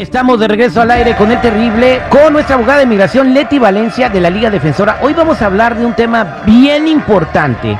Estamos de regreso al aire con el terrible, con nuestra abogada de inmigración Leti Valencia de la Liga Defensora. Hoy vamos a hablar de un tema bien importante.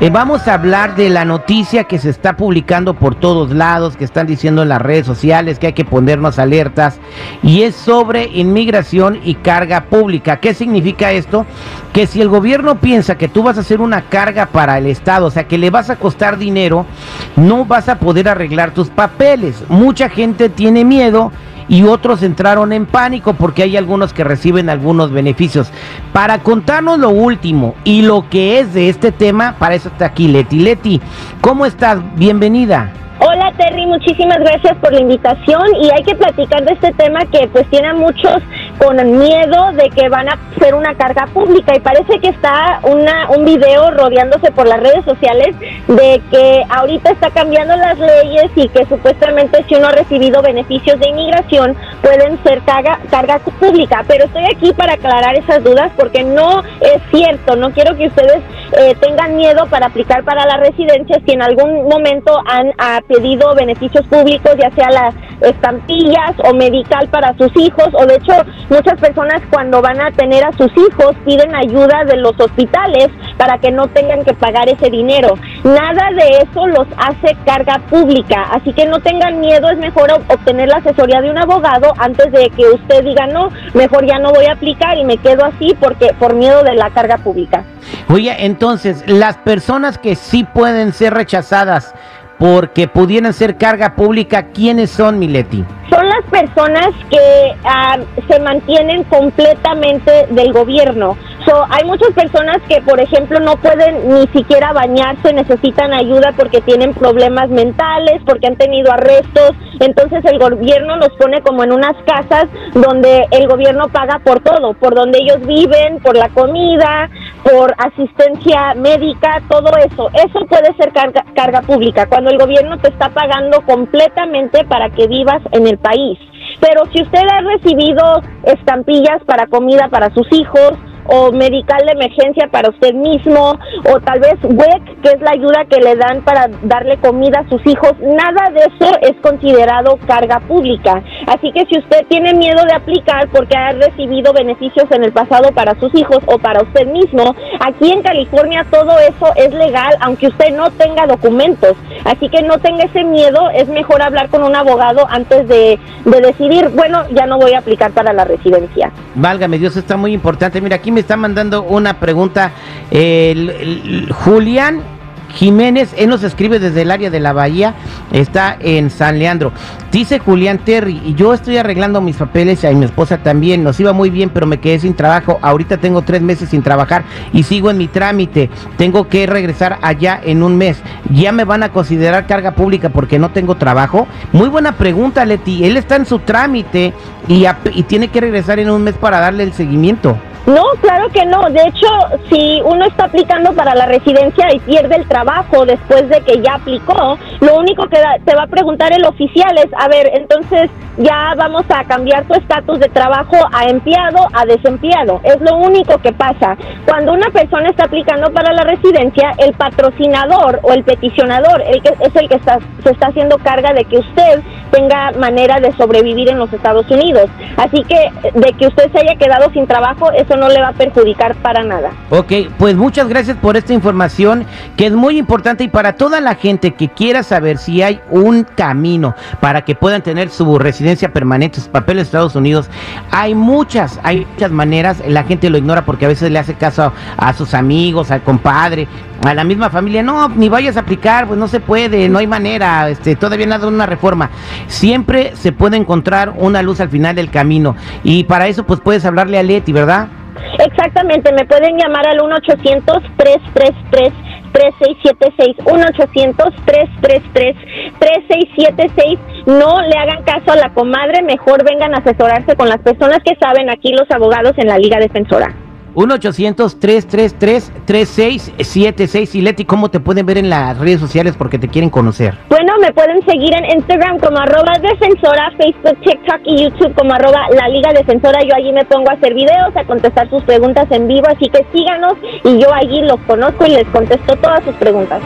Eh, vamos a hablar de la noticia que se está publicando por todos lados, que están diciendo en las redes sociales que hay que ponernos alertas, y es sobre inmigración y carga pública. ¿Qué significa esto? Que si el gobierno piensa que tú vas a hacer una carga para el Estado, o sea, que le vas a costar dinero, no vas a poder arreglar tus papeles. Mucha gente tiene miedo y otros entraron en pánico porque hay algunos que reciben algunos beneficios. Para contarnos lo último y lo que es de este tema, para eso está aquí Leti. Leti, ¿cómo estás? Bienvenida. Hola Terry, muchísimas gracias por la invitación y hay que platicar de este tema que pues tiene a muchos con miedo de que van a ser una carga pública. Y parece que está una, un video rodeándose por las redes sociales de que ahorita está cambiando las leyes y que supuestamente si uno ha recibido beneficios de inmigración pueden ser carga, carga pública, pero estoy aquí para aclarar esas dudas porque no es cierto, no quiero que ustedes eh, tengan miedo para aplicar para la residencia si en algún momento han pedido beneficios públicos, ya sea las estampillas o medical para sus hijos, o de hecho muchas personas cuando van a tener a sus hijos piden ayuda de los hospitales para que no tengan que pagar ese dinero. Nada de eso los hace carga pública, así que no tengan miedo, es mejor obtener la asesoría de un abogado antes de que usted diga no, mejor ya no voy a aplicar y me quedo así porque por miedo de la carga pública. Oye, entonces, las personas que sí pueden ser rechazadas porque pudieran ser carga pública, ¿quiénes son, Mileti? Son las personas que ah, se mantienen completamente del gobierno. So, hay muchas personas que, por ejemplo, no pueden ni siquiera bañarse, necesitan ayuda porque tienen problemas mentales, porque han tenido arrestos. Entonces el gobierno los pone como en unas casas donde el gobierno paga por todo, por donde ellos viven, por la comida, por asistencia médica, todo eso. Eso puede ser carga, carga pública, cuando el gobierno te está pagando completamente para que vivas en el país. Pero si usted ha recibido estampillas para comida para sus hijos, o medical de emergencia para usted mismo o tal vez WEC, que es la ayuda que le dan para darle comida a sus hijos, nada de eso es considerado carga pública. Así que si usted tiene miedo de aplicar porque ha recibido beneficios en el pasado para sus hijos o para usted mismo, aquí en California todo eso es legal aunque usted no tenga documentos. Así que no tenga ese miedo, es mejor hablar con un abogado antes de, de decidir, bueno, ya no voy a aplicar para la residencia. Válgame Dios, está muy importante. Mira, aquí me está mandando una pregunta el, Julián Jiménez, él nos escribe desde el área de la Bahía, está en San Leandro. Dice Julián Terry, y yo estoy arreglando mis papeles y mi esposa también, nos iba muy bien, pero me quedé sin trabajo. Ahorita tengo tres meses sin trabajar y sigo en mi trámite. Tengo que regresar allá en un mes. ¿Ya me van a considerar carga pública porque no tengo trabajo? Muy buena pregunta, Leti. Él está en su trámite y tiene que regresar en un mes para darle el seguimiento. No, claro que no. De hecho, si uno está aplicando para la residencia y pierde el trabajo después de que ya aplicó, lo único que te va a preguntar el oficial es, a ver, entonces ya vamos a cambiar tu estatus de trabajo a empleado a desempleado. Es lo único que pasa. Cuando una persona está aplicando para la residencia, el patrocinador o el peticionador el que, es el que está, se está haciendo carga de que usted tenga manera de sobrevivir en los Estados Unidos. Así que de que usted se haya quedado sin trabajo, eso no le va a perjudicar para nada. Ok, pues muchas gracias por esta información que es muy importante y para toda la gente que quiera saber si hay un camino para que puedan tener su residencia permanente, sus papeles en Estados Unidos, hay muchas, hay muchas maneras, la gente lo ignora porque a veces le hace caso a, sus amigos, al compadre, a la misma familia, no, ni vayas a aplicar, pues no se puede, no hay manera, este, todavía nada una reforma. Siempre se puede encontrar una luz al final del camino y para eso pues puedes hablarle a Leti, ¿verdad? Exactamente, me pueden llamar al 1-800-333. 3676 1-800-333-3676. No le hagan caso a la comadre, mejor vengan a asesorarse con las personas que saben aquí los abogados en la Liga Defensora. 1-800-333-3676. Y Leti, ¿cómo te pueden ver en las redes sociales porque te quieren conocer? Bueno, me pueden seguir en Instagram como arroba defensora, Facebook, TikTok y YouTube como arroba la Liga Defensora. Yo allí me pongo a hacer videos, a contestar sus preguntas en vivo, así que síganos y yo allí los conozco y les contesto todas sus preguntas.